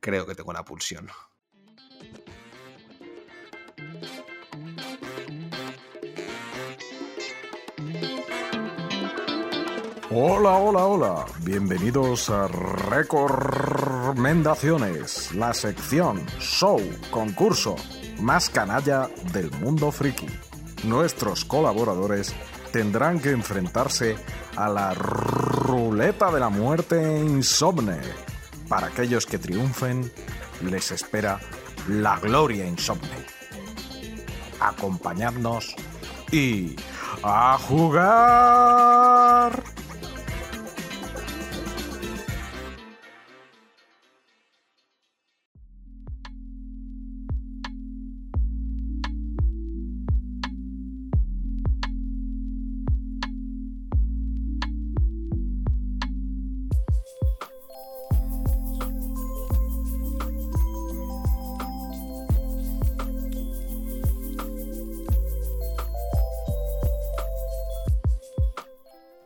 Creo que tengo la pulsión. Hola, hola, hola. Bienvenidos a Recomendaciones, la sección, show, concurso más canalla del mundo friki. Nuestros colaboradores tendrán que enfrentarse a la ruleta de la muerte insomne. Para aquellos que triunfen, les espera la gloria insomne. Acompañadnos y a jugar.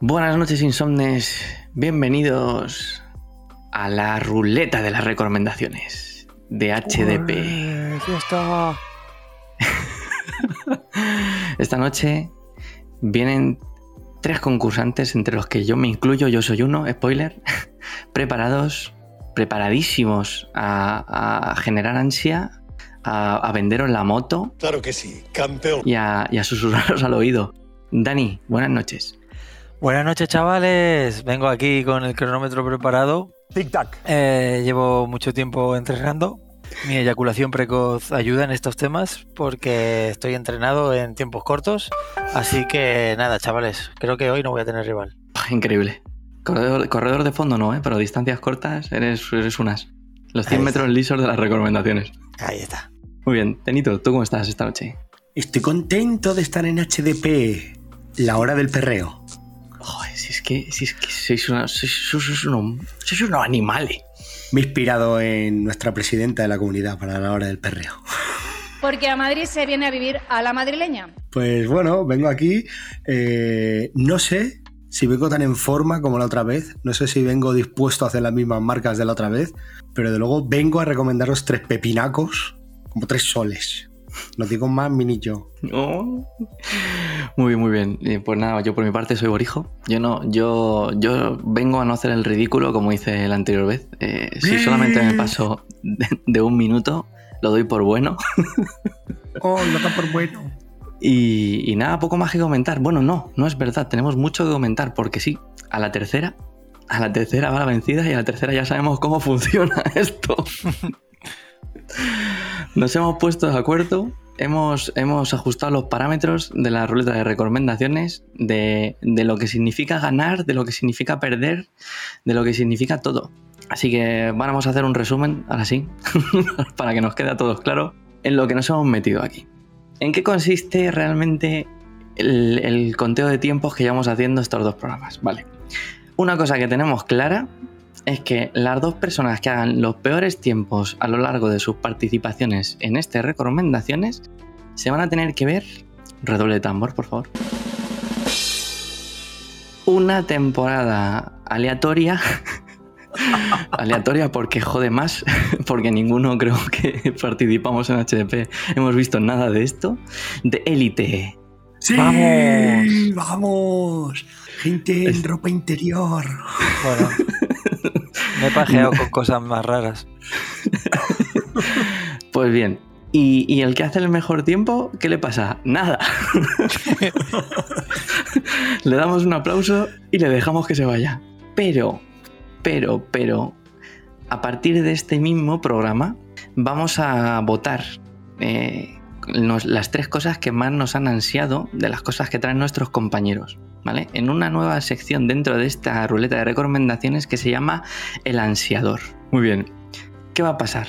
Buenas noches, insomnes. Bienvenidos a la ruleta de las recomendaciones de HDP. Esta noche vienen tres concursantes, entre los que yo me incluyo, yo soy uno, spoiler, preparados, preparadísimos a, a generar ansia, a, a venderos la moto Claro que sí, campeón. y a, y a susurraros al oído. Dani, buenas noches. Buenas noches, chavales. Vengo aquí con el cronómetro preparado. Tic-tac. Eh, llevo mucho tiempo entrenando. Mi eyaculación precoz ayuda en estos temas porque estoy entrenado en tiempos cortos. Así que nada, chavales, creo que hoy no voy a tener rival. Pah, Increíble. Corredor, corredor de fondo no, ¿eh? pero distancias cortas eres, eres unas. Los 100 Ahí metros lisos de las recomendaciones. Ahí está. Muy bien, Tenito, ¿tú cómo estás esta noche? Estoy contento de estar en HDP. La hora del perreo. Joder, si es que, si es que sois, una- sois- sois- sois unos, sois unos animales. Me he inspirado en nuestra presidenta de la comunidad para la hora del perreo. Porque a Madrid se viene a vivir a la madrileña. Pues bueno, vengo aquí. eh, no sé si vengo tan en forma como la otra vez. No sé si vengo dispuesto a hacer las mismas marcas de la otra vez. Pero de luego vengo a recomendaros tres pepinacos, como tres soles. No digo más, mini yo. Oh. Muy bien, muy bien. Pues nada, yo por mi parte soy Borijo. Yo no, yo, yo vengo a no hacer el ridículo como hice la anterior vez. Eh, si solamente me paso de, de un minuto, lo doy por bueno. Oh, está por bueno. Y, y nada, poco más que comentar. Bueno, no, no es verdad. Tenemos mucho que comentar porque sí, a la tercera, a la tercera va la vencida y a la tercera ya sabemos cómo funciona esto. Nos hemos puesto de acuerdo, hemos, hemos ajustado los parámetros de la ruleta de recomendaciones, de, de lo que significa ganar, de lo que significa perder, de lo que significa todo. Así que vamos a hacer un resumen, ahora sí, para que nos quede a todos claro en lo que nos hemos metido aquí. ¿En qué consiste realmente el, el conteo de tiempos que llevamos haciendo estos dos programas? Vale. Una cosa que tenemos clara es que las dos personas que hagan los peores tiempos a lo largo de sus participaciones en este recomendaciones se van a tener que ver. Redoble de tambor, por favor. Una temporada aleatoria. aleatoria porque jode más, porque ninguno creo que participamos en HDP hemos visto nada de esto. De élite. ¡Sí! ¡Vamos! ¡Vamos! Gente en Es- ropa interior. Bueno, me he pajeado con cosas más raras. Pues bien. ¿Y, y el que hace el mejor tiempo, qué le pasa? Nada. le damos un aplauso y le dejamos que se vaya. Pero, pero, pero, a partir de este mismo programa, vamos a votar eh, nos- las tres cosas que más nos han ansiado de las cosas que traen nuestros compañeros. ¿Vale? En una nueva sección dentro de esta ruleta de recomendaciones que se llama El ansiador. Muy bien. ¿Qué va a pasar?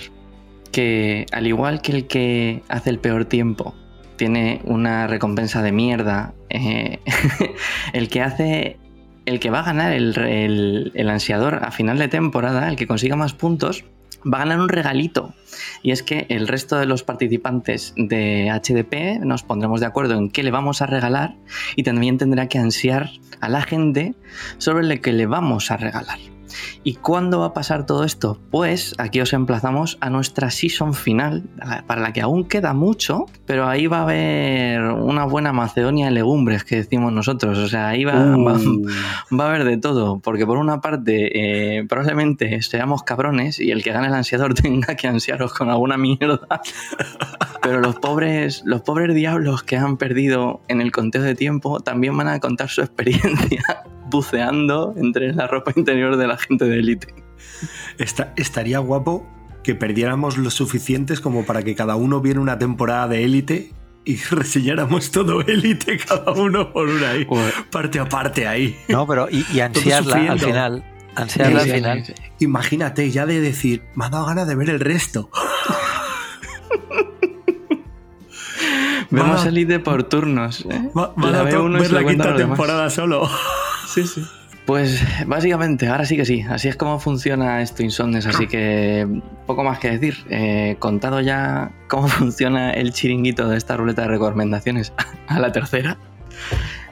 Que al igual que el que hace el peor tiempo tiene una recompensa de mierda, eh, el que hace. El que va a ganar el, el- el ansiador a final de temporada, el que consiga más puntos, va a ganar un regalito. Y es que el resto de los participantes de HDP nos pondremos de acuerdo en qué le vamos a regalar y también tendrá que ansiar a la gente sobre lo que le vamos a regalar. ¿Y cuándo va a pasar todo esto? Pues aquí os emplazamos a nuestra season final, para la que aún queda mucho, pero ahí va a haber una buena macedonia de legumbres que decimos nosotros. O sea, ahí va, va- Uh, va a haber de todo, porque por una parte eh, probablemente seamos cabrones y el que gane el ansiador tenga que ansiaros con alguna mierda, pero los pobres, los pobres diablos que han perdido en el conteo de tiempo también van a contar su experiencia buceando entre la ropa interior de la gente de élite. esta- estaría guapo que perdiéramos lo suficientes como para que cada uno viera una temporada de élite y reseñáramos todo élite cada uno por una ahí, parte a parte ahí. No, pero y, y ansiarla al final. Ansiarla al Sí, final. sí, sí. Imagínate ya de decir, me ha dado ganas de ver el resto. Vemos Va- élite por turnos. ¿eh? Va, va La a ver la quinta los temporada solo. Sí, sí. Pues básicamente, ahora sí que sí, así es como funciona esto Insomnes, así que poco más que decir. Eh, contado ya cómo funciona el chiringuito de esta ruleta de recomendaciones a la tercera,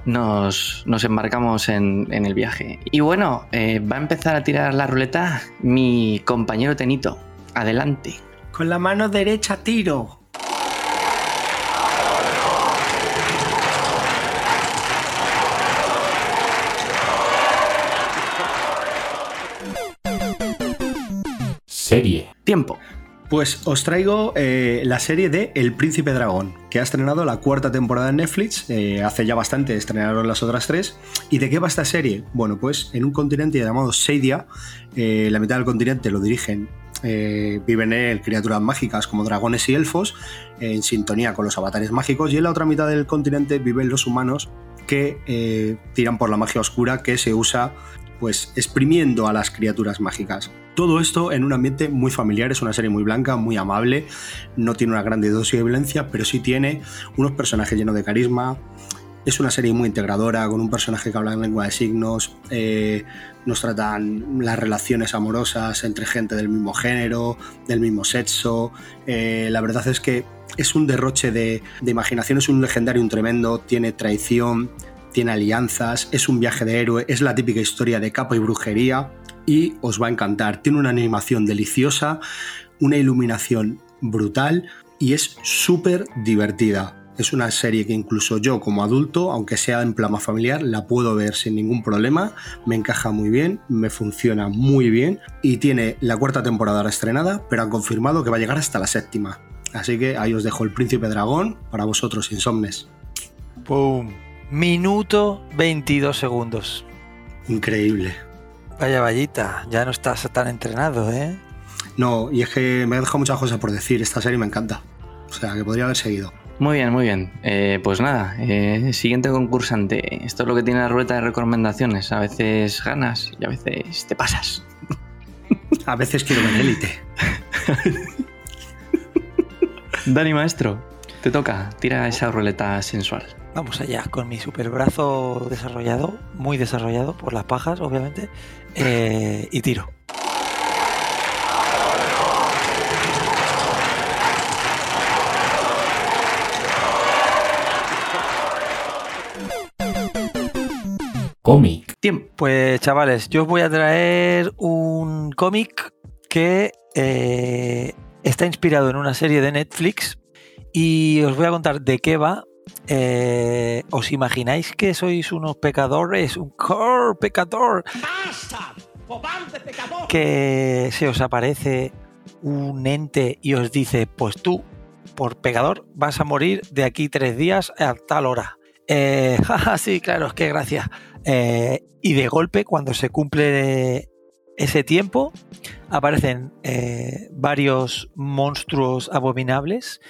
nos, nos embarcamos en, en el viaje. Y bueno, eh, va a empezar a tirar la ruleta mi compañero Tenito. Adelante. Con la mano derecha tiro. Serie. Tiempo. Pues os traigo eh, la serie de El Príncipe Dragón, que ha estrenado la cuarta temporada en Netflix. eh, hace ya bastante estrenaron las otras tres. ¿Y de qué va esta serie? Bueno, pues en un continente llamado Seidia, eh, la mitad del continente lo dirigen. eh, viven en él criaturas mágicas como dragones y elfos, eh, en sintonía con los avatares mágicos, y en la otra mitad del continente viven los humanos que eh, tiran por la magia oscura que se usa pues exprimiendo a las criaturas mágicas. Todo esto en un ambiente muy familiar, es una serie muy blanca, muy amable, no tiene una grande dosis de violencia, pero sí tiene unos personajes llenos de carisma. Es una serie muy integradora, con un personaje que habla en lengua de signos, eh, nos tratan las relaciones amorosas entre gente del mismo género, del mismo sexo. eh, la verdad es que es un derroche de, de imaginación, es un legendario, un tremendo, tiene traición, tiene alianzas, es un viaje de héroe, es la típica historia de capa y brujería y os va a encantar. Tiene una animación deliciosa, una iluminación brutal y es súper divertida. Es una serie que incluso yo como adulto, aunque sea en plan más familiar, la puedo ver sin ningún problema. Me encaja muy bien, me funciona muy bien y tiene la cuarta temporada ahora estrenada, pero han confirmado que va a llegar hasta la séptima. Así que ahí os dejo el Príncipe Dragón para vosotros, insomnes. ¡Pum! Minuto 22 segundos. Increíble. Vaya vallita, ya no estás tan entrenado, ¿eh? No, y es que me ha dejado muchas cosas por decir. Esta serie me encanta. O sea, que podría haber seguido. Muy bien, muy bien. Eh, pues nada, eh, siguiente concursante. Esto es lo que tiene la ruleta de recomendaciones. A veces ganas y a veces te pasas. A veces quiero ver élite. Dani Maestro, te toca. Tira esa ruleta sensual. Vamos allá, con mi super brazo desarrollado, muy desarrollado por las pajas, obviamente, eh, y tiro. Cómic. Tiempo. Pues chavales, yo os voy a traer un cómic que eh, está inspirado en una serie de Netflix y os voy a contar de qué va. Eh, ¿Os imagináis que sois unos pecadores? Un core pecador. Que se os aparece un ente y os dice, pues tú, por pecador, vas a morir de aquí tres días a tal hora. Eh, jaja, sí, claro, es que gracias. Eh, y de golpe, cuando se cumple ese tiempo, aparecen eh, varios monstruos abominables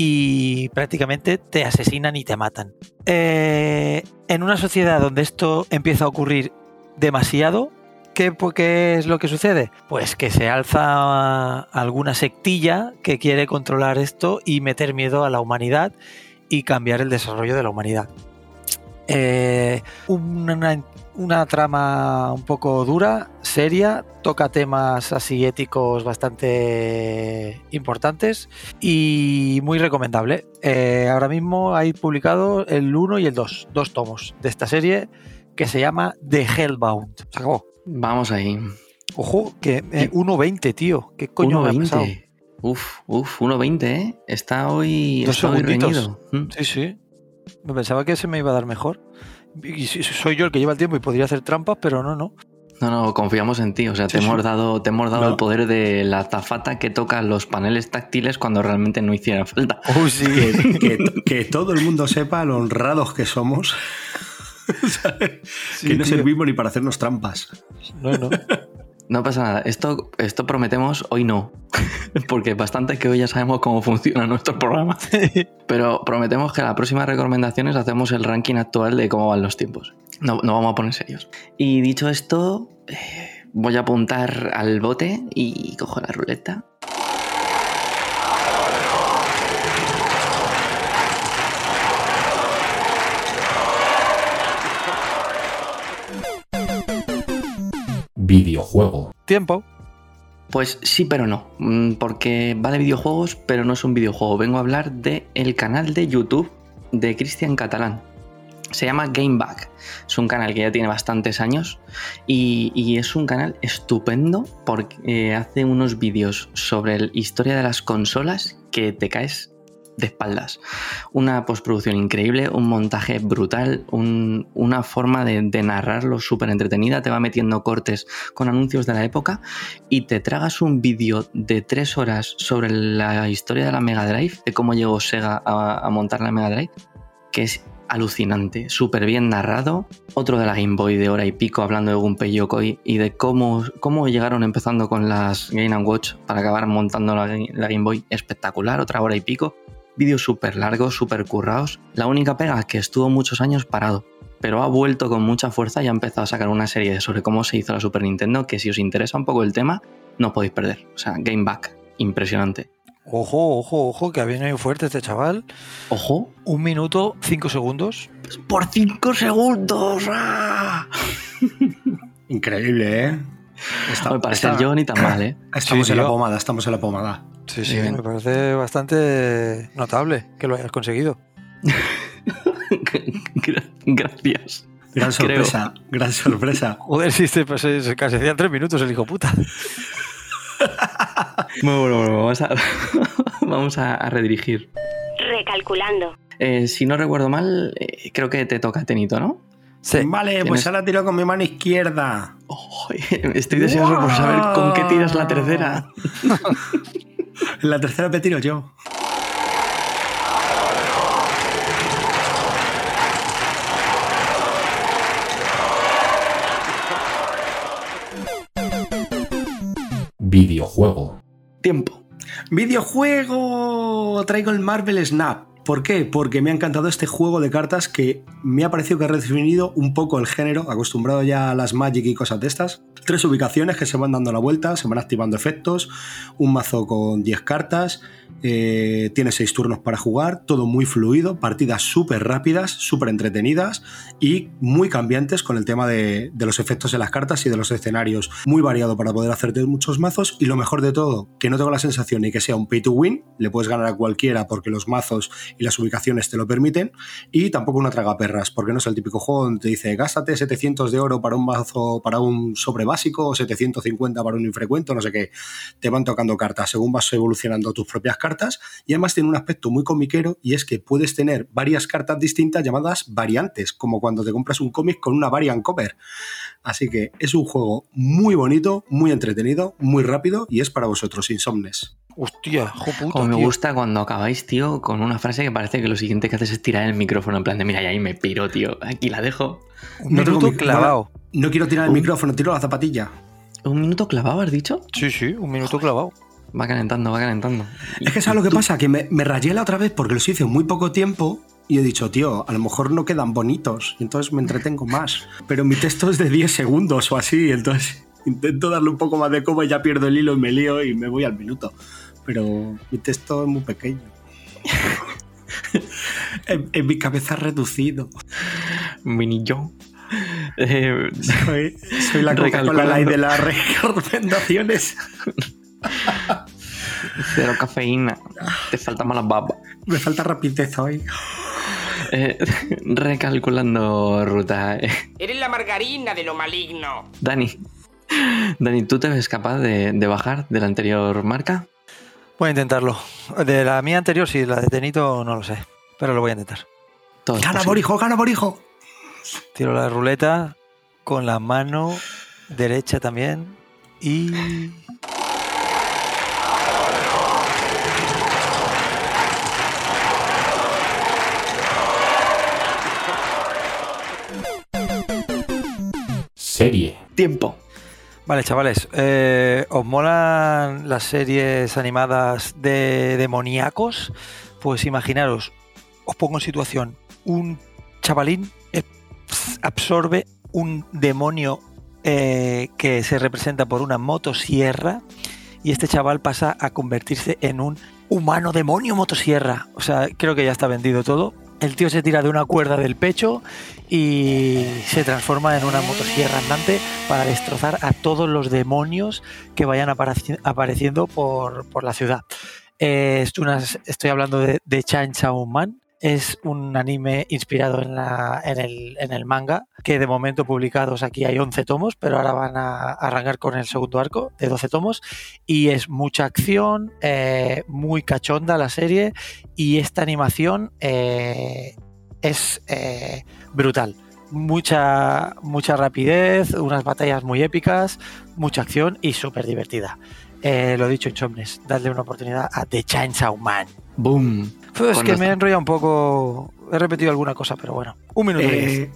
y prácticamente te asesinan y te matan. Eh, en una sociedad donde esto empieza a ocurrir demasiado, ¿qué, ¿qué es lo que sucede? Pues que se alza alguna sectilla que quiere controlar esto y meter miedo a la humanidad y cambiar el desarrollo de la humanidad. Eh, una, una trama un poco dura, seria, toca temas así éticos bastante importantes y muy recomendable. Eh, ahora mismo hay publicado el 1 y el 2, dos tomos de esta serie que se llama The Hellbound. Se acabó. Vamos ahí. Ojo, que eh, 1.20, tío. ¿Qué coño me ha pasado? 1.20. Uf, uf, 1.20, ¿eh? Está hoy, Dos está hoy reñido. Sí, sí. Me pensaba que se me iba a dar mejor. Y soy yo el que lleva el tiempo y podría hacer trampas, pero no, no. No, no, confiamos en ti. O sea, te Sí, sí. hemos dado, te hemos dado No. el poder de la azafata que toca los paneles táctiles cuando realmente no hiciera falta. Uy, sí. Que, que- que todo el mundo sepa lo honrados que somos. que no tío. servimos ni para hacernos trampas. No, no. No pasa nada. Esto, esto prometemos, hoy no. Porque bastante que hoy ya sabemos cómo funciona nuestro programa. Pero prometemos que la próxima recomendaciones hacemos el ranking actual de cómo van los tiempos. No, no vamos a poner serios. Y dicho esto, eh, voy a apuntar al bote y cojo la ruleta. Videojuego. Tiempo. Pues sí, pero no. Mm, Porque va de videojuegos, pero no es un videojuego. Vengo a hablar del el canal de YouTube de Cristian Catalán. Se llama Gameback. Es un canal que ya tiene bastantes años y, y es un canal estupendo porque eh, hace unos vídeos sobre la historia de las consolas que te caes de espaldas. Una postproducción increíble, un montaje brutal, un- una forma de, narrarlo súper entretenida. Te va metiendo cortes con anuncios de la época y te tragas un vídeo de tres horas sobre la historia de la Mega Drive, de cómo llegó Sega a, a montar la Mega Drive, que es alucinante, súper bien narrado. Otro de la Game Boy de hora y pico hablando de Gunpei Yokoi y de cómo, cómo llegaron empezando con las Game Watch para acabar montando la, la Game Boy espectacular, otra hora y pico. Vídeos súper largos, súper currados. La única pega que estuvo muchos años parado pero ha vuelto con mucha fuerza y ha empezado a sacar una serie sobre cómo se hizo la Super Nintendo que si os interesa un poco el tema, no podéis perder. O sea, Game Back, impresionante. Ojo, ojo, ojo, que ha venido fuerte este chaval. Ojo, Un minuto, cinco segundos. por 5 segundos. ¡ah! Increíble, ¿eh? Está- Hombre, para está- ser yo ni tan mal, ¿eh? Estamos Sí, en la pomada, estamos en la pomada. Sí, sí, me parece bastante notable que lo hayas conseguido. Gra- Gracias. Gran Creo. sorpresa, gran sorpresa. Joder, si se, pues, casi hacía tres minutos el hijo puta. Bueno, bueno, bueno, vamos a, vamos a, a redirigir. Recalculando. Eh, si no recuerdo mal, eh, creo que te toca Tenito, ¿no? Sí. Vale, pues ahora tiro con mi mano izquierda. Oh, estoy deseoso por saber con qué tiras la tercera. La tercera me tiro yo. Videojuego. Tiempo. Videojuego. Traigo el Marvel Snap. ¿Por qué? Porque me ha encantado este juego de cartas que me ha parecido que ha redefinido un poco el género, acostumbrado ya a las Magic y cosas de estas. Tres ubicaciones que se van dando la vuelta, se van activando efectos, un mazo con 10 cartas, eh, tiene 6 turnos para jugar, todo muy fluido, partidas súper rápidas, súper entretenidas y muy cambiantes con el tema de, los efectos de las cartas y de los escenarios. Muy variado para poder hacerte muchos mazos y lo mejor de todo, que no tengo la sensación ni que sea un pay to win, le puedes ganar a cualquiera porque los mazos y las ubicaciones te lo permiten y tampoco una traga perras, porque no es el típico juego donde te dice gástate 700 de oro para un mazo, para un sobre básico o 750 para un infrecuente, no sé qué. Te van tocando cartas según vas evolucionando tus propias cartas y además tiene un aspecto muy comiquero y es que puedes tener varias cartas distintas llamadas variantes, como cuando te compras un cómic con una variant cover. Así que es un juego muy bonito, muy entretenido, muy rápido y es para vosotros, insomnes. Hostia, puta. Como me tío. gusta cuando acabáis, tío, con una frase que parece que lo siguiente que haces es tirar el micrófono en plan de mira, y ahí me piro, tío. Aquí la dejo. Un No minuto clavado. No quiero tirar el Un- micrófono, tiro la zapatilla. ¿Un minuto clavado, has dicho? Sí, sí, un minuto clavado. Va calentando, va calentando. Es que ¿sabes lo que pasa? Que me, me rayé la otra vez porque los hice en muy poco tiempo y he dicho, tío, a lo mejor no quedan bonitos, y entonces me entretengo más. Pero mi texto es de 10 segundos o así, entonces intento darle un poco más de coma y ya pierdo el hilo y me lío y me voy al minuto. Pero mi texto es muy pequeño. en, en mi cabeza reducido. Mini yo. Eh, Soy, soy la Coca-Cola de las recomendaciones. cero cafeína. Te falta mala baba. Me falta rapidez hoy. Eh, recalculando ruta. eh, Eres la margarina de lo maligno. Dani. Dani, ¿tú te ves capaz de, de bajar de la anterior marca? Voy a intentarlo. De la mía anterior, sí, la de Tenito no lo sé. Pero lo voy a intentar. Todo Gana. Borijo, gana Borijo. Tiro la ruleta con la mano derecha también. Y. Serie. Tiempo. Vale, chavales. eh, ¿Os molan las series animadas de demoníacos? Pues imaginaros, os pongo en situación. Un chavalín absorbe un demonio eh, que se representa por una motosierra y este chaval pasa a convertirse en un humano demonio motosierra. O sea, creo que ya está vendido todo. El tío se tira de una cuerda del pecho y se transforma en una motosierra andante para destrozar a todos los demonios que vayan apareci- apareciendo por, la ciudad. Eh, estoy hablando de, de Chainsaw Man. Es un anime inspirado en, el, manga, que de momento publicados aquí hay 11 tomos, pero ahora van a arrancar con el segundo arco de 12 tomos. Y es mucha acción, eh, muy cachonda la serie, y esta animación eh, es eh, brutal. Mucha, mucha rapidez, unas batallas muy épicas, mucha acción y súper divertida. Lo dicho, Insomnes, dadle una oportunidad a The Chainsaw Man. Boom. Pues que me he enrollado un poco. He repetido alguna cosa, pero bueno. Un minuto diez. Eh,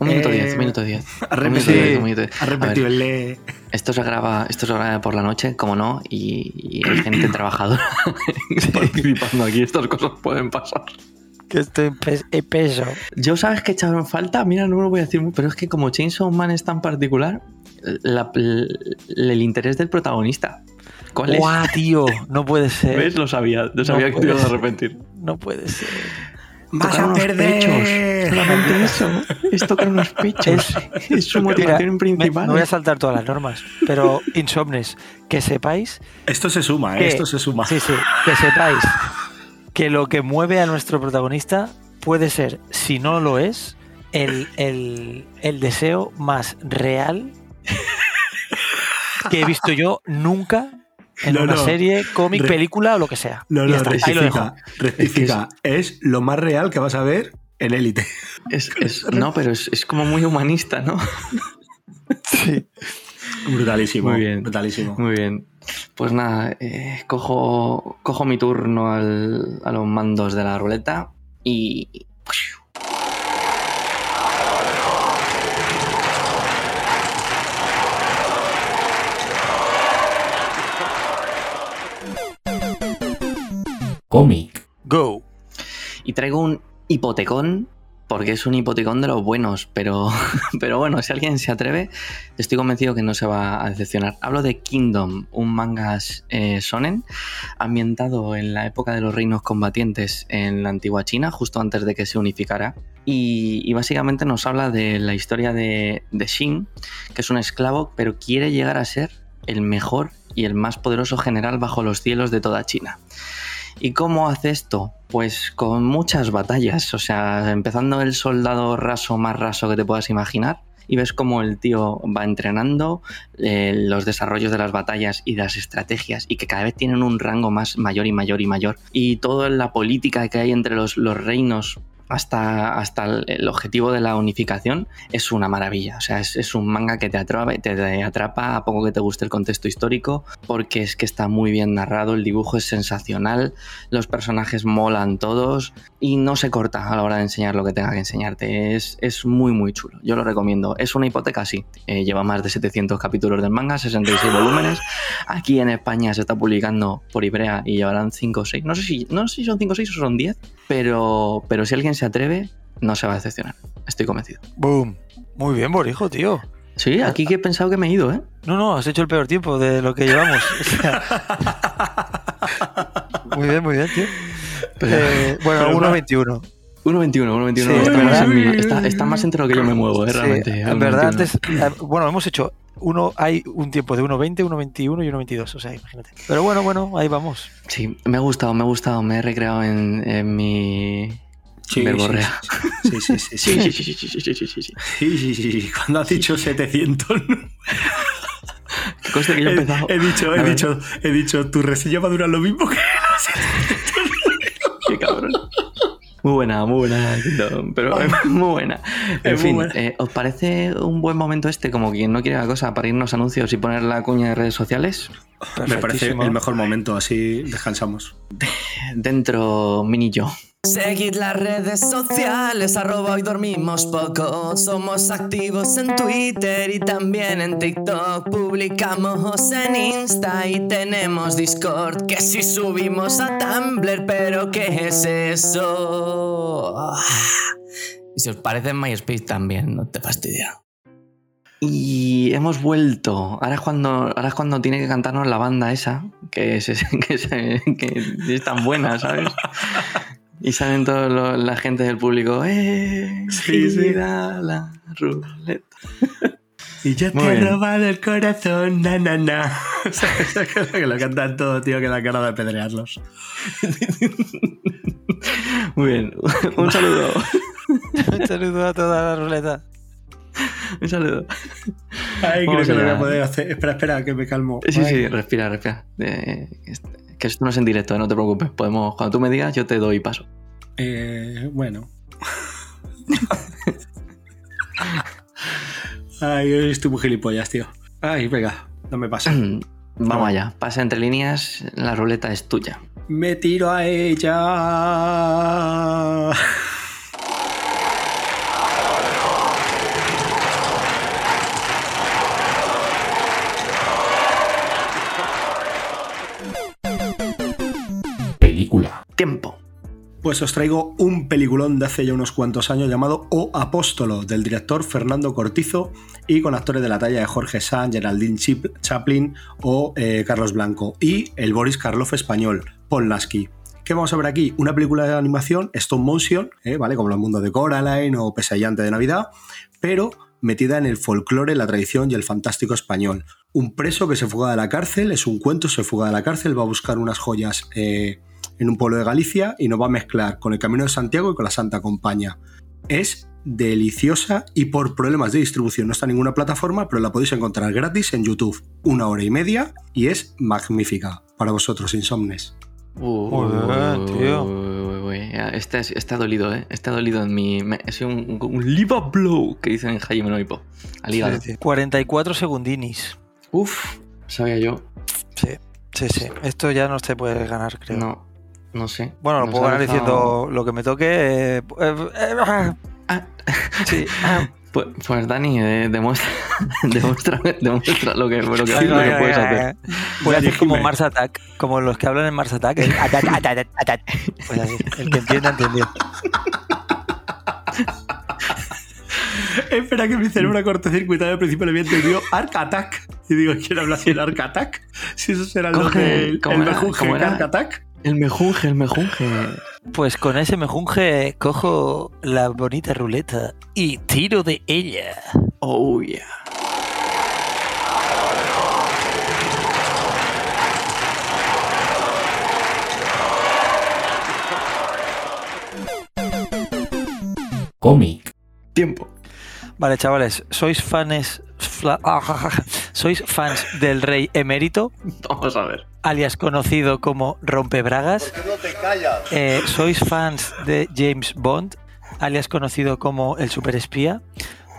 Un minuto Eh, diez, un minuto diez. ha Un minuto repetido, diez, un minuto diez. ha repetido el le. Esto se graba, esto se graba por la noche, como no, y, y hay gente trabajadora participando aquí. Estas cosas pueden pasar. Que estoy en pes- en peso. Yo sabes que echaron en falta, mira, no lo voy a decir, muy- pero es que como Chainsaw Man es tan particular, la- el interés del protagonista. ¿Cuál es? ¡Guau, tío! No puede ser. ¿Ves? Lo sabía, lo sabía que te ibas a arrepentir. No puede ser. ¡Vas Tocar a unos perder! pechos. Solamente eso. Es tocar unos pechos. Es, su motivación Mira, principal. Me, me voy a saltar todas las normas. Pero, Insomnes, que sepáis. Esto se suma, ¿eh? que- Esto se suma. Sí, sí. Que sepáis que lo que mueve a nuestro protagonista puede ser, si no lo es, el, el- el deseo más real que he visto yo nunca en No, una no. serie, cómic, Re- película o lo que sea. No, no, rectifica. Rectifica. Es lo más real que vas a ver en Élite. Es- es- no, pero es, es como muy humanista, ¿no? Sí. Brutalísimo. Muy bien. Brutalísimo. Muy bien. Pues nada, eh, cojo, cojo mi turno al- a los mandos de la ruleta y. Cómic. Go. Y traigo un hipotecón, porque es un hipotecón de los buenos, pero, pero bueno, si alguien se atreve, estoy convencido que no se va a decepcionar. Hablo de Kingdom, un manga eh, shonen ambientado en la época de los reinos combatientes en la antigua China, justo antes de que se unificara. Y, y básicamente nos habla de la historia de, de Shin, que es un esclavo, pero quiere llegar a ser el mejor y el más poderoso general bajo los cielos de toda China. ¿Y cómo hace esto? Pues con muchas batallas, o sea, empezando el soldado raso más raso que te puedas imaginar, y ves cómo el tío va entrenando eh, los desarrollos de las batallas y las estrategias, y que cada vez tienen un rango más mayor y mayor y mayor, y toda la política que hay entre los reinos hasta, hasta el, objetivo de la unificación es una maravilla. O sea, es, un manga que te atrapa, atrapa a poco que te guste el contexto histórico, porque es que está muy bien narrado, el dibujo es sensacional, los personajes molan todos y no se corta a la hora de enseñar lo que tenga que enseñarte. Es, es muy, muy chulo. Yo lo recomiendo. Es una hipoteca, sí. Eh, lleva más de 700 capítulos del manga, 66 volúmenes. Aquí en España se está publicando por Ibrea y llevarán 5 o 6. No sé si, no sé si son 5 o 6 o son 10, pero, pero si alguien se atreve, no se va a decepcionar. Estoy convencido. Boom. Muy bien, Borijo, tío. Sí, aquí que he pensado que me he ido, ¿eh? No, no, has hecho el peor tiempo de lo que llevamos. Muy bien, muy bien, tío. Eh, bueno, pero 1.21. 1.21, 1.21. Sí, está, está, más entre lo que yo me muevo, ¿eh? Sí, Realmente. en verdad, 1.21. antes, eh, bueno, hemos hecho uno, hay un tiempo de 1.20, 1.21 y 1.22, o sea, imagínate. Pero bueno, bueno, ahí vamos. Sí, me ha gustado, me ha gustado. Me he recreado en, en mi. Sí, verborrea. Sí, sí, sí. sí, Sí, sí. sí, sí, sí, sí, sí, sí, sí, sí. Sí, sí, sí. Cuando has dicho 700, Que conste que yo he he, empezado. he dicho, he dicho, he dicho, tu reseña va a durar lo mismo que Qué cabrón. Muy buena, muy buena, pero muy buena. En Es fin, buena. eh, ¿os parece un buen momento este, como quien no quiere la cosa, para irnos a anuncios y poner la cuña de redes sociales? Me parece el mejor momento, así descansamos. Dentro, mini yo. Seguid las redes sociales, arroba hoy dormimos poco. Somos activos en Twitter y también en TikTok. Publicamos en Insta y tenemos Discord. Que si subimos a Tumblr, pero ¿qué es eso? Y si os parece en MySpace también, no te fastidia. Y hemos vuelto. Ahora es cuando, ahora es cuando tiene que cantarnos la banda esa, que es, que es, que es tan buena, ¿sabes? Y salen toda la gente del público. ¡Eh! Sí, sí. gira la ruleta. Y ya te Muy he bien. robado el corazón, na, na, na. ¿Sabes? que lo cantan todo, tío, que da cara de apedrearlos. Muy bien. Un saludo. Un saludo a toda la ruleta. Un saludo. Ay, creo que lo voy a poder hacer. Espera, espera, que me calmo. Sí, Ay. sí, respira, respira. Eh, que esto no es en directo, no te preocupes. Podemos, cuando tú me digas, yo te doy paso. Eh, bueno. Ay, hoy estoy muy gilipollas, tío. Ay, venga, no me pasa. Vamos allá. Pasa entre líneas, la ruleta es tuya. Me tiro a ella. Tiempo. Pues os traigo un peliculón de hace ya unos cuantos años llamado O Apóstolo, del director Fernando Cortizo y con actores de la talla de Jorge Sanz, Geraldine Chaplin o eh, Carlos Blanco y el Boris Karloff español, Paul Lasky. ¿Qué vamos a ver aquí? Una película de animación stop motion, eh, ¿vale? Como los mundos de Coraline o Pesayante de Navidad, pero metida en el folclore, la tradición y el fantástico español. Un preso que se fuga de la cárcel, es un cuento, se fuga de la cárcel, va a buscar unas joyas eh, en un pueblo de Galicia y nos va a mezclar con el Camino de Santiago y con la Santa Compañía. Es deliciosa y por problemas de distribución no está en ninguna plataforma, pero la podéis encontrar gratis en YouTube. Una hora y media y es magnífica para vosotros, insomnes. Muy bien, tío. Este, es- este ha dolido, ¿eh? Ha dolido en mi... Es un, un liver blow que dicen en Jaime Noipo. Al hígado. Sí, tío. 44 segundinis. Uf, sabía yo. Sí, sí, sí. Esto ya no se puede ganar, creo. No, no sé. Bueno, lo puedo ganar dejado- diciendo lo que me toque. eh, eh, eh, ah. Sí. ah. Pues, pues Dani, eh, demuestra, demuestra, demuestra lo que, lo que, lo que puedes hacer. Voy a hacer como. Mars Attack, como los que hablan en Mars Attack. el atat, atat, atat. Pues así, el que entienda, entendió. Espera que mi cerebro ha cortocircuitado al principio le había entendido Arc Attack. Y digo, ¿quién habla así en Arc Attack? Si eso será lo del ¿cómo el ¿Cómo era? Arc Attack. El mejunje, el mejunje. Pues con ese mejunje cojo la bonita ruleta y tiro de ella. Oh, yeah. Cómic. Tiempo. Vale, chavales, ¿sois fans, fla- ¿sois fans del rey emérito, Vamos a ver. Alias conocido como Rompebragas? Eh, ¿Sois fans de James Bond? alias conocido como el superespía.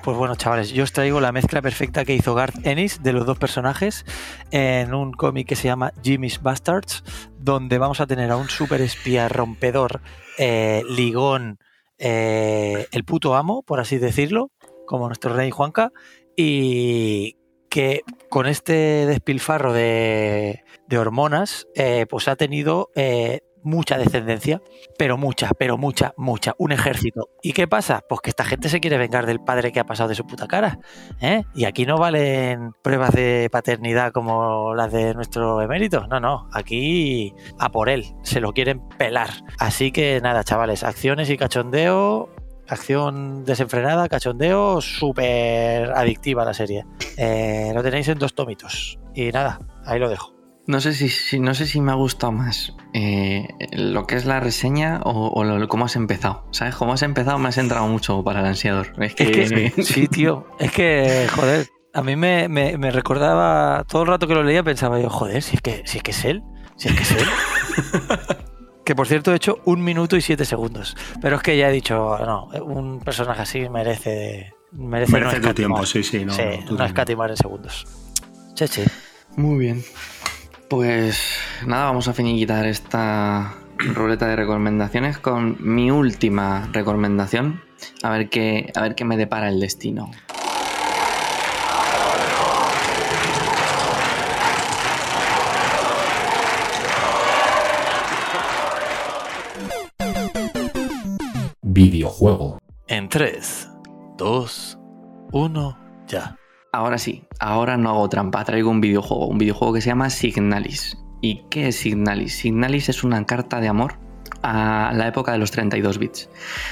Pues bueno, chavales, yo os traigo la mezcla perfecta que hizo Garth Ennis de los dos personajes en un cómic que se llama Jimmy's Bastards, donde vamos a tener a un superespía rompedor, eh, ligón, eh, el puto amo, por así decirlo, como nuestro rey Juanca, y que con este despilfarro de, hormonas, eh, pues ha tenido eh, mucha descendencia, pero mucha, pero mucha, mucha, un ejército. ¿Y qué pasa? Pues que esta gente se quiere vengar del padre que ha pasado de su puta cara. ¿eh? Y aquí no valen pruebas de paternidad como las de nuestro emérito. No, no, aquí a por él, se lo quieren pelar. Así que nada, chavales, acciones y cachondeo. Acción desenfrenada, cachondeo, súper adictiva la serie. Eh, lo tenéis en dos tomitos. Y nada, ahí lo dejo. No sé si, si- no sé si me ha gustado más eh, lo que es la reseña o, o lo- cómo has empezado. ¿Sabes? Cómo has empezado me has entrado mucho para el ansiador. Es que, Es que, sí, tío. Es que, joder, a mí me, me- me recordaba, todo el rato que lo leía pensaba yo, joder, si es que, si es, que es él, si es que es él. que por cierto he hecho un minuto y siete segundos. Pero es que ya he dicho, no, un personaje así merece... Merece, no Merece tu tiempo, sí, sí. No, sí, no, escatimar en segundos. Che, che. Muy bien. Pues nada, vamos a finiquitar esta ruleta de recomendaciones con mi última recomendación. A ver qué, a ver qué me depara el destino. Videojuego. En 3, 2, 1, ya. Ahora sí, ahora no hago trampa, traigo un videojuego, un videojuego que se llama Signalis. ¿Y qué es Signalis? Signalis es una carta de amor a la época de los 32 bits.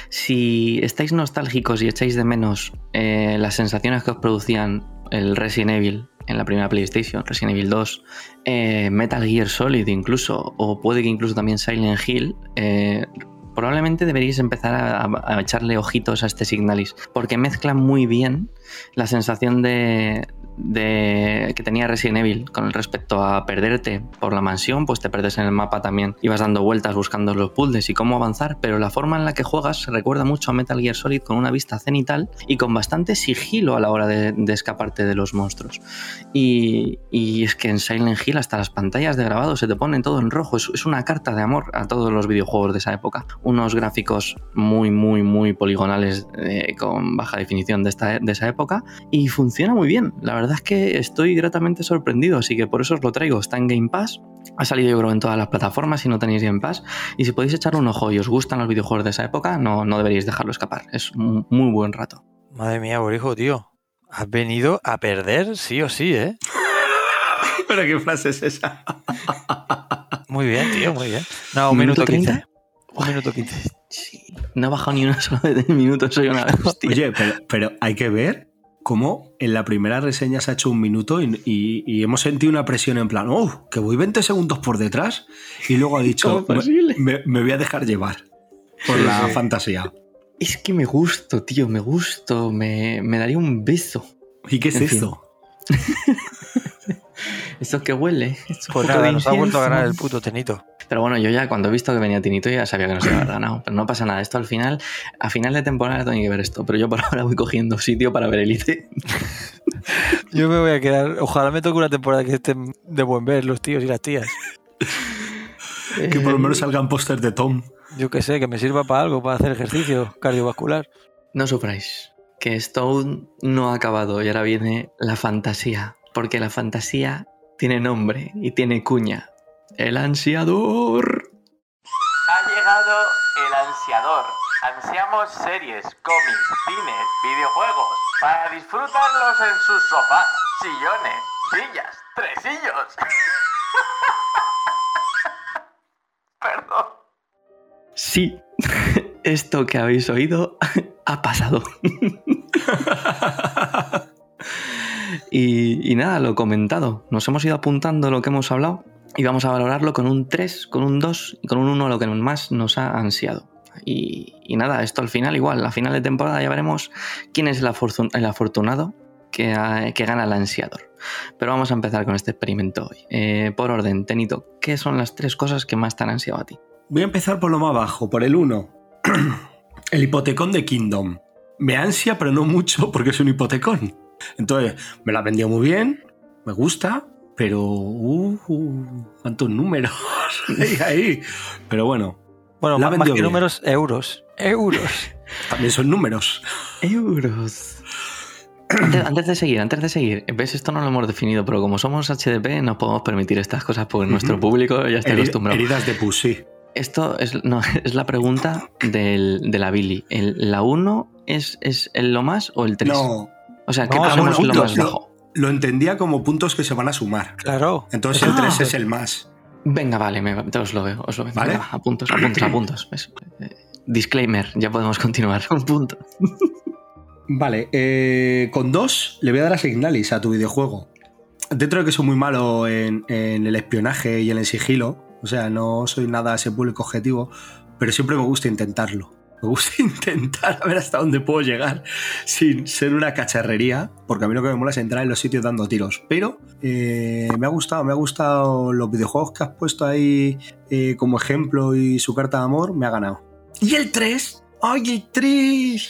Si estáis nostálgicos y echáis de menos eh, las sensaciones que os producían el Resident Evil en la primera PlayStation, Resident Evil 2, eh, Metal Gear Solid incluso, o puede que incluso también Silent Hill, eh, probablemente deberíais empezar a, echarle ojitos a este Signalis, porque mezcla muy bien la sensación de, que tenía Resident Evil con respecto a perderte por la mansión, pues te perdes en el mapa también, ibas dando vueltas buscando los puzzles y cómo avanzar, pero la forma en la que juegas recuerda mucho a Metal Gear Solid con una vista cenital y con bastante sigilo a la hora de, escaparte de los monstruos. Y, es que en Silent Hill hasta las pantallas de grabado se te ponen todo en rojo, es, es una carta de amor a todos los videojuegos de esa época. Unos gráficos muy, muy, muy poligonales eh, con baja definición de, esta, de esa época y funciona muy bien. La verdad es que estoy gratamente sorprendido, así que por eso os lo traigo. Está en Game Pass, ha salido yo creo en todas las plataformas si no tenéis Game Pass y si podéis echar un ojo y os gustan los videojuegos de esa época, no, no deberíais dejarlo escapar. Es un muy buen rato. Madre mía, Borijo, tío. Has venido a perder sí o sí, ¿eh? Pero qué frase es esa. Muy bien, tío, muy bien. No, un minuto, 15. Un minuto 15. Sí, no he bajado ni una sola de minuto, soy una bestia. Oye, pero, pero hay que ver cómo en la primera reseña se ha hecho un minuto y, y- y hemos sentido una presión en plan, oh, que voy 20 segundos por detrás. Y luego ha dicho, me, me voy a dejar llevar por Sí, la sí. fantasía. Es que me gusto, tío, me gusto, me, me daría un beso. ¿Y qué es En eso? Esto que huele. es Pues nada, nos ha vuelto a ganar el puto tenito. Pero bueno, yo ya cuando he visto que venía Tinito ya sabía que no se había ganado. Pero no pasa nada. Esto al final, a final de temporada tengo que ver esto. Pero yo por ahora voy cogiendo sitio para ver Elite. Yo me voy a quedar. Ojalá me toque una temporada que estén de buen ver los tíos y las tías. Que por lo menos salgan pósters de Tom. Yo qué sé, que me sirva para algo, para hacer ejercicio cardiovascular. No sufráis, que esto aún no ha acabado y ahora viene la fantasía, porque la fantasía tiene nombre y tiene cuña. El ansiador. Ha llegado el ansiador. Ansiamos series, cómics, cine, videojuegos para disfrutarlos en sus sofás, sillones, sillas, tresillos. Perdón. Sí, esto que habéis oído ha pasado. y, nada, lo comentado. Nos hemos ido apuntando lo que hemos hablado y vamos a valorarlo con un 3, con un 2 y con un 1 lo que más nos ha ansiado. Y, nada, esto al final igual, a final de temporada ya veremos quién es el, afortun- el afortunado que, ha- que gana el ansiador. Pero vamos a empezar con este experimento hoy. Eh, por orden, Tenito, ¿qué son las tres cosas que más te han ansiado a ti? Voy a empezar por lo más bajo, por el 1. El hipotecón de Kingdom. Me ansia, pero no mucho porque es un hipotecón. Entonces, me la vendió muy bien, me gusta, pero... Uh, uh, ¿Cuántos números? ahí, ahí. Pero bueno. Bueno, la más, más vendió que bien. números, euros. Euros. También son números. Euros. Antes, antes de seguir, antes de seguir, ves, esto no lo hemos definido, pero como somos HDP, nos podemos permitir estas cosas porque nuestro público ya está acostumbrado. Heridas de pus, sí. Esto es, no, es la pregunta del, de la Billy. El- ¿La 1 es, es el lo más o el 3? No, O sea, ¿qué No, lo puntos, más bajo? lo entendía como puntos que se van a sumar. Claro. Entonces el Ah. 3 es el más. Venga, vale, me, os lo veo, os lo veo. ¿Vale? Venga, va, apuntos, apuntos, apuntos. ¿ves? Eh, Disclaimer, ya podemos continuar. Un punto. Vale, eh, con dos le voy a dar a Signalis a tu videojuego. Dentro de que soy muy malo en, en el espionaje y en el sigilo, o sea, no soy nada ese público objetivo, pero siempre me gusta intentarlo. Me gusta intentar a ver hasta dónde puedo llegar sin ser una cacharrería, porque a mí lo que me mola es entrar en los sitios dando tiros. Pero eh, me ha gustado, me ha gustado los videojuegos que has puesto ahí eh, como ejemplo y su carta de amor, me ha ganado. Y el 3, ¡ay, el 3!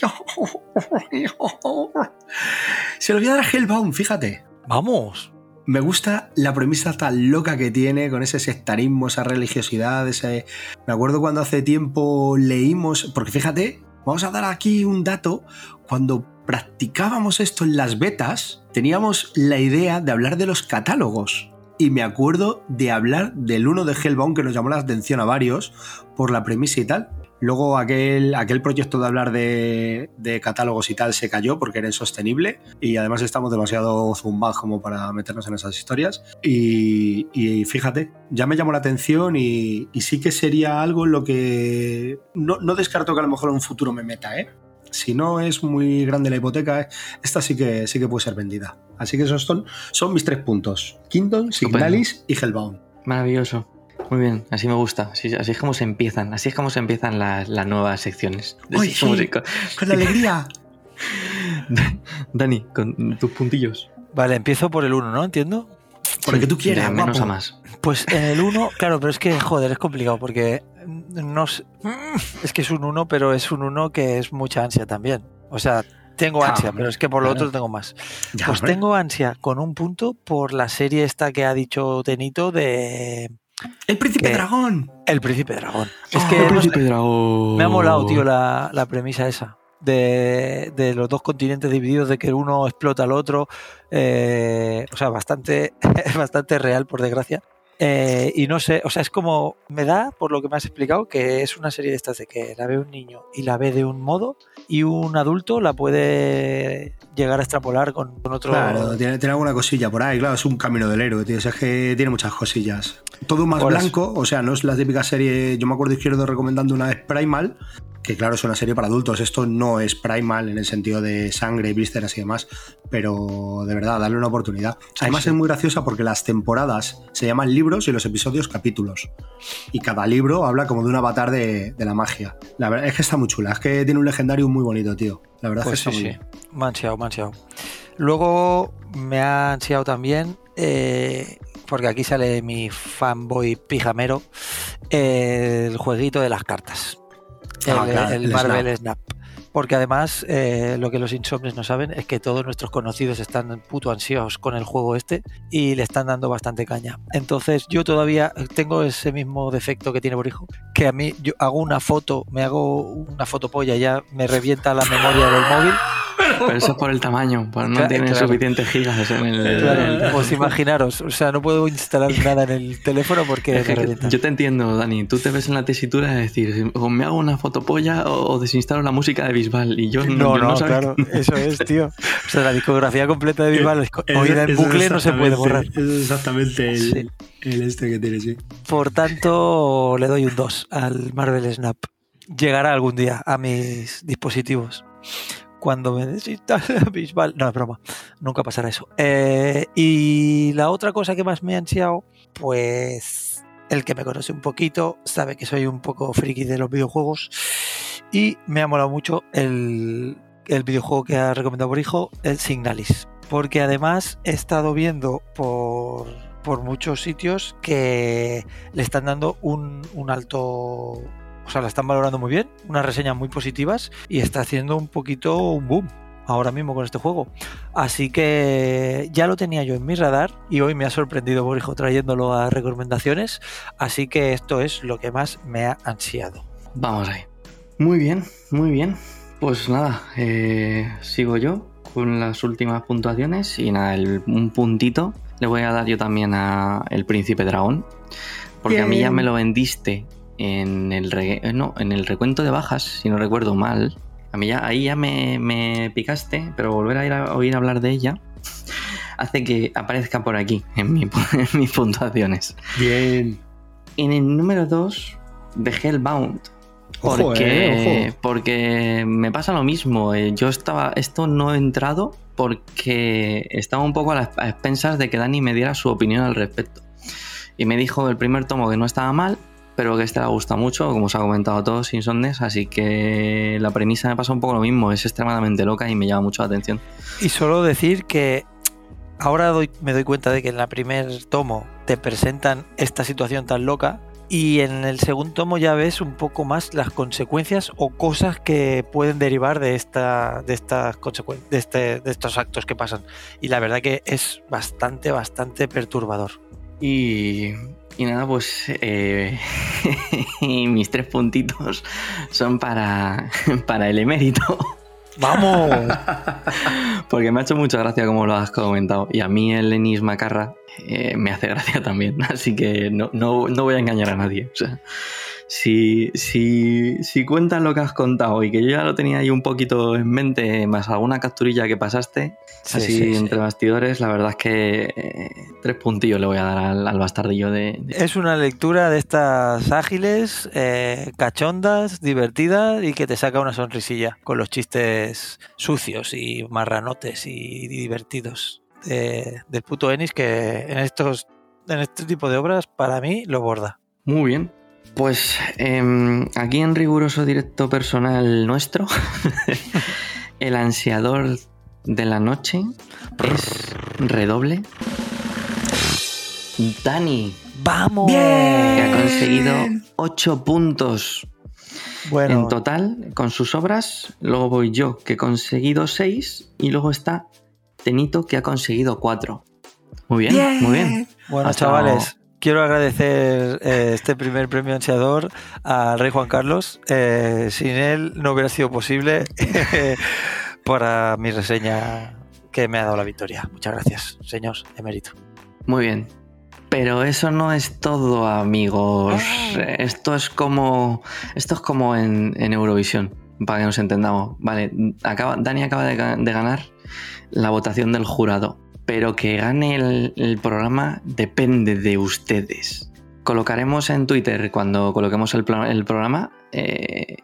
Se lo voy a dar a Hellbound, fíjate. Vamos. Me gusta la premisa tan loca que tiene con ese sectarismo, esa religiosidad, ese... Me acuerdo cuando hace tiempo leímos, porque fíjate, vamos a dar aquí un dato, cuando practicábamos esto en las betas, teníamos la idea de hablar de los catálogos. Y me acuerdo de hablar del uno de Hellbound que nos llamó la atención a varios por la premisa y tal. Luego aquel, aquel proyecto de hablar de, de catálogos y tal se cayó porque era insostenible y además estamos demasiado zumbados como para meternos en esas historias. Y, y fíjate, ya me llamó la atención y, y sí que sería algo en lo que no, no descarto que a lo mejor en un futuro me meta, ¿eh? Si no es muy grande la hipoteca, eh, esta sí que, sí que puede ser vendida. Así que esos son, son mis tres puntos. Kingdom, Signalis y Hellbound. Maravilloso. Muy bien, así me gusta. Así, así es como se empiezan. Así es como se empiezan las, las nuevas secciones. ¡Ay, como sí! se- con- ¡Con alegría! Dani, con tus puntillos. Vale, empiezo por el 1, ¿no? Entiendo. Por el que tú quieras, De menos guapo. a más. Pues en el 1, claro, pero es que, joder, es complicado porque no sé- es que es un 1, pero es un 1 que es mucha ansia también. O sea, tengo Ah, ansia, pero es que por lo claro. otro tengo más. Ya, Pues hombre. tengo ansia con un punto por la serie esta que ha dicho Tenito de ¡El príncipe que- dragón! El Príncipe Dragón. Es Oh, que el no Príncipe Dragón. me ha molado, tío, la, la premisa esa. De, de los dos continentes divididos, de que uno explota al otro. eh, o sea, bastante, bastante real, por desgracia. Eh, y no sé, o sea, es como, me da, por lo que me has explicado, que es una serie de estas de que la ve un niño y la ve de un modo y un adulto la puede llegar a extrapolar con, con otro... Claro, tiene, tiene alguna cosilla por ahí, claro, es un camino del héroe, tío. o sea, es que tiene muchas cosillas. Todo más blanco, o sea, no es la típica serie. Yo me acuerdo izquierdo recomendando una vez Primal, que claro, es una serie para adultos. Esto no es Primal en el sentido de sangre, vísceras y demás, pero de verdad, darle una oportunidad. Además, sí. es muy graciosa porque las temporadas se llaman libros y los episodios capítulos. Y cada libro habla como de un avatar de, de la magia. La verdad es que está muy chula, es que tiene un legendario muy bonito, tío. La verdad Pues es que sí, está muy sí. bien. Luego me ha ansiado también, eh, porque aquí sale mi fanboy pijamero, eh, el jueguito de las cartas. El, Ah, claro, el el Marvel Snap. Porque además, eh, lo que los insomnes no saben es que todos nuestros conocidos están puto ansiosos con el juego este y le están dando bastante caña. Entonces, yo todavía tengo ese mismo defecto que tiene Borijo, que a mí yo hago una foto, me hago una fotopolla, ya me revienta la memoria del móvil. Pero eso es por el tamaño, pues no Claro, tiene claro. suficientes gigas en el. Claro, en el- pues imaginaros, o sea, no puedo instalar nada en el teléfono porque Es que yo te entiendo, Dani. Tú te ves en la tesitura de decir, o me hago una fotopolla o, o desinstalo la música de Bisbal. Y yo No, yo no, sabía- claro, eso es, tío. O sea, la discografía completa de Bisbal Es- oída en bucle no se puede borrar. exactamente- Es exactamente el, Sí. el este que tiene, sí. Por tanto, le doy un 2 al Marvel Snap. Llegará algún día a mis dispositivos. Cuando me desinstale Bisbal. No, es broma. Nunca pasará eso. Eh, y la otra cosa que más me ha ansiado, pues el que me conoce un poquito sabe que soy un poco friki de los videojuegos. Y me ha molado mucho el, el videojuego que ha recomendado por hijo, el Signalis. Porque además he estado viendo por, por muchos sitios que le están dando un, un alto o sea, la están valorando muy bien, unas reseñas muy positivas y está haciendo un poquito un boom ahora mismo con este juego. Así que ya lo tenía yo en mi radar y hoy me ha sorprendido Borijo trayéndolo a recomendaciones, así que esto es lo que más me ha ansiado. Vamos ahí. Muy bien, muy bien. Pues nada, eh, sigo yo con las últimas puntuaciones y nada, el- un puntito le voy a dar yo también a El Príncipe Dragón, porque a mí ya me lo vendiste en el, re- eh, no, en el recuento de bajas, si no recuerdo mal. A mí ya, ahí ya me, me picaste, pero volver a, ir a oír hablar de ella hace que aparezca por aquí en, mi- en mis puntuaciones. Bien. En el número 2 de Hellbound. Ojo, Porque, eh, ojo. porque me pasa lo mismo. eh, Yo estaba. Esto no he entrado porque estaba un poco a las a expensas de que Dani me diera su opinión al respecto. Y me dijo el primer tomo que no estaba mal, pero que este le gusta mucho, como os ha comentado a todos sin sondes. Así que la premisa me pasa un poco lo mismo. Es extremadamente loca y me llama mucho la atención. Y solo decir que ahora doy- me doy cuenta de que en la primer tomo te presentan esta situación tan loca y en el segundo tomo ya ves un poco más las consecuencias o cosas que pueden derivar de esta de estas de, este- de estos actos que pasan y la verdad que es bastante bastante perturbador Y, y nada, pues eh, mis tres puntitos son para, para el emérito. ¡Vamos! Porque me ha hecho mucha gracia como lo has comentado. Y a mí el Enis Macarra eh, me hace gracia también. Así que no, no, no voy a engañar a nadie. O sea, si, si, si cuentas lo que has contado y que yo ya lo tenía ahí un poquito en mente, más alguna capturilla que pasaste, Sí, así sí, sí. entre bastidores, la verdad es que eh, tres puntillos le voy a dar al, al bastardillo de, de- es una lectura de estas ágiles eh, cachondas divertidas y que te saca una sonrisilla con los chistes sucios y marranotes y divertidos de- del puto Ennis que en estos en este tipo de obras para mí lo borda Muy bien. Pues em, aquí en riguroso directo personal nuestro, el ansiador de la noche es redoble. Dani, ¡Vamos! que ha conseguido 8 puntos Bueno, en total con sus obras. Luego voy yo, que he conseguido 6. Y luego está Tenito, que ha conseguido 4. Muy bien, muy bien. Bueno, Hasta chavales, quiero agradecer eh, este primer premio ansiador al Rey Juan Carlos. Eh, sin él no hubiera sido posible para mi reseña que me ha dado la victoria. Muchas gracias, señor emérito. Muy bien. Pero eso no es todo, amigos. Ah. Esto es como. Esto es como en, en Eurovisión, para que nos entendamos. Vale, acaba, Dani acaba de ganar la votación del jurado. Pero que gane el, programa depende de ustedes. Colocaremos en Twitter cuando coloquemos el programa. eh,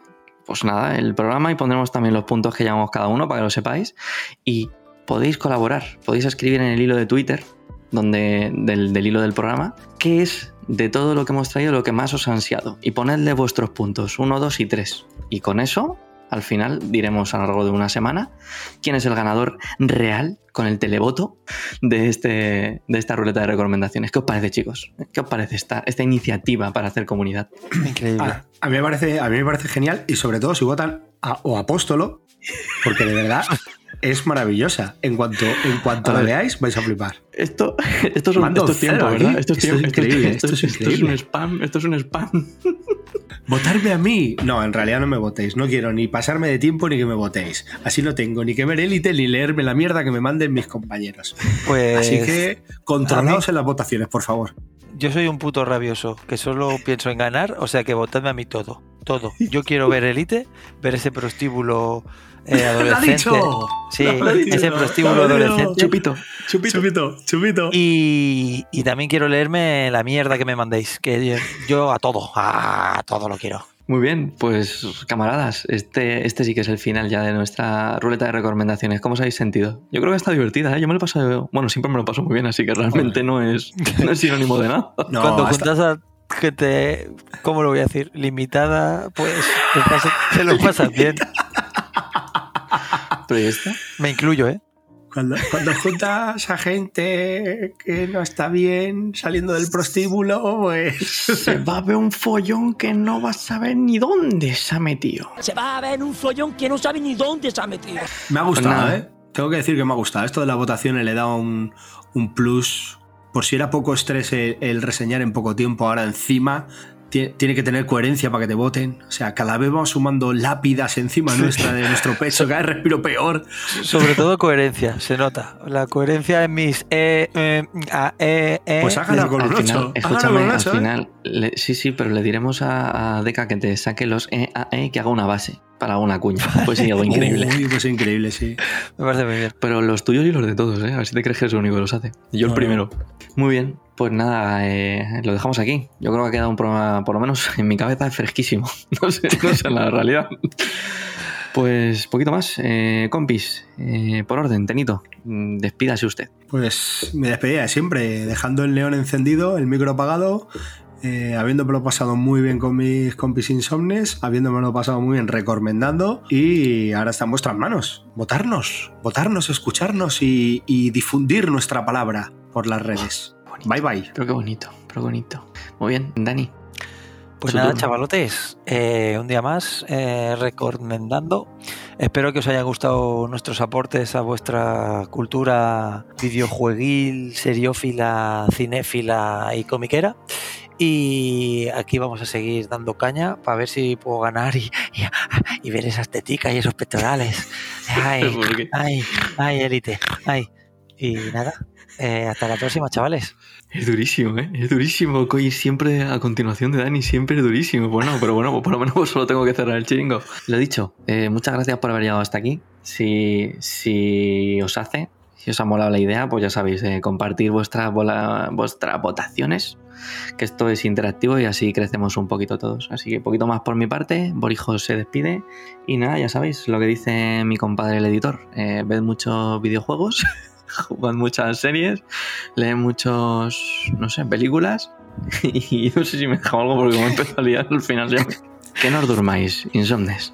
pues nada, el programa y pondremos también los puntos que llevamos cada uno para que lo sepáis. Y podéis colaborar, podéis escribir en el hilo de Twitter donde, del, del hilo del programa, qué es de todo lo que hemos traído lo que más os ha ansiado. Y ponedle vuestros puntos, 1, 2 y 3. Y con eso, al final, diremos a lo largo de una semana quién es el ganador real con el televoto de, este, de esta ruleta de recomendaciones. ¿Qué os parece, chicos? ¿Qué os parece esta, esta iniciativa para hacer comunidad? Increíble. A, a mí me parece, a mí me parece genial y sobre todo si votan a, o Apóstolo, porque de verdad es maravillosa. En cuanto, en cuanto A la ver. veáis, vais a flipar. Esto, esto, es, un- esto es tiempo. ¿verdad? Esto es, Esto es tiempo, increíble, esto, esto es esto es un increíble. spam, esto es un spam. ¿Votarme a mí? No, en realidad no me votéis. No quiero ni pasarme de tiempo ni que me votéis. Así no tengo ni que ver élite ni leerme la mierda que me manden mis compañeros. Pues Así que controlaos en las votaciones, por favor. Yo soy un puto rabioso que solo pienso en ganar, o sea que votadme a mí todo. Todo. Yo quiero ver Elite, ver ese prostíbulo eh, ¡Lo ha adolescente. dicho! Sí, ¡Lo ha dicho! ese ¡Lo prostíbulo adolescente. Chupito, chupito. Chupito, chupito. Y, y también quiero leerme la mierda que me mandéis, que yo, yo a todo, a todo lo quiero. Muy bien, pues camaradas, este, este sí que es el final ya de nuestra ruleta de recomendaciones. ¿Cómo os habéis sentido? Yo creo que está divertida, ¿eh? Yo me lo paso, bueno, siempre me lo paso muy bien, así que realmente no es, no es sinónimo de nada. No, Cuando hasta- juntas a gente, ¿cómo lo voy a decir? Limitada, pues te, pasa- te lo pasas bien. Pero ¿y esto? Me incluyo, ¿eh? Cuando, cuando juntas a gente que no está bien saliendo del prostíbulo, pues. Se va a ver un follón que no vas a saber ni dónde se ha metido. Se va a ver un follón que no sabe ni dónde se ha metido. Me ha gustado, Pues. ¿eh? Tengo que decir que me ha gustado. Esto de las votaciones le da un, un plus. Por si era poco estrés el, el reseñar en poco tiempo, ahora encima tiene que tener coherencia para que te voten. O sea, cada vez vamos sumando lápidas encima nuestra de nuestro pecho, cada vez respiro peor. Sobre todo coherencia, se nota. La coherencia en mis eh, eh, a, eh. Pues hágala con un final, 8. escúchame, al final, le- sí, sí, pero le diremos a, a Deca que te saque los EAE que haga una base para una cuña. Pues sí, algo increíble. Uy, pues increíble, sí. Me parece muy bien. Pero los tuyos y los de todos, ¿eh? A ver si te crees que es el único que los hace. Yo el No, primero. Muy bien, pues nada, eh, lo dejamos aquí. Yo creo que ha quedado un programa, por lo menos en mi cabeza, fresquísimo. No sé, no sé en la realidad. Pues poquito más. Eh, compis, eh, por orden, Tenito, mm, despídase usted. Pues me despedía de siempre, dejando el león encendido, el micro apagado, eh, habiéndomelo pasado muy bien con mis compis insomnes, habiéndomelo pasado muy bien recomendando y ahora está en vuestras manos. Votarnos, votarnos, escucharnos y, y difundir nuestra palabra por las redes. Bye bye. Pero qué bonito, pero bonito. Muy bien, Dani. Pues nada, turno. chavalotes, eh, un día más eh, recomendando. Espero que os hayan gustado nuestros aportes a vuestra cultura videojueguil, seriófila, cinéfila y comiquera. Y aquí vamos a seguir dando caña para ver si puedo ganar y, y- y ver esas teticas y esos pectorales. Ay, ay, ay, élite. Ay. Y nada, eh, hasta la próxima, chavales. Es durísimo, ¿eh? Es durísimo. Coy siempre a continuación de Dani, siempre es durísimo. Bueno, pero bueno, pues por lo menos pues solo tengo que cerrar el chiringo. Lo dicho, eh, muchas gracias por haber llegado hasta aquí. Si, si os hace, si os ha molado la idea, pues ya sabéis, eh, compartir vuestras, bola- vuestras votaciones, que esto es interactivo y así crecemos un poquito todos. Así que poquito más por mi parte, Borijo se despide. Y nada, ya sabéis lo que dice mi compadre el editor. Eh, ved muchos videojuegos. Jugad muchas series, leen muchos, no sé, películas y no sé si me he dejado algo porque como empezó a liar al final ya. me- Que no os durmáis, insomnes.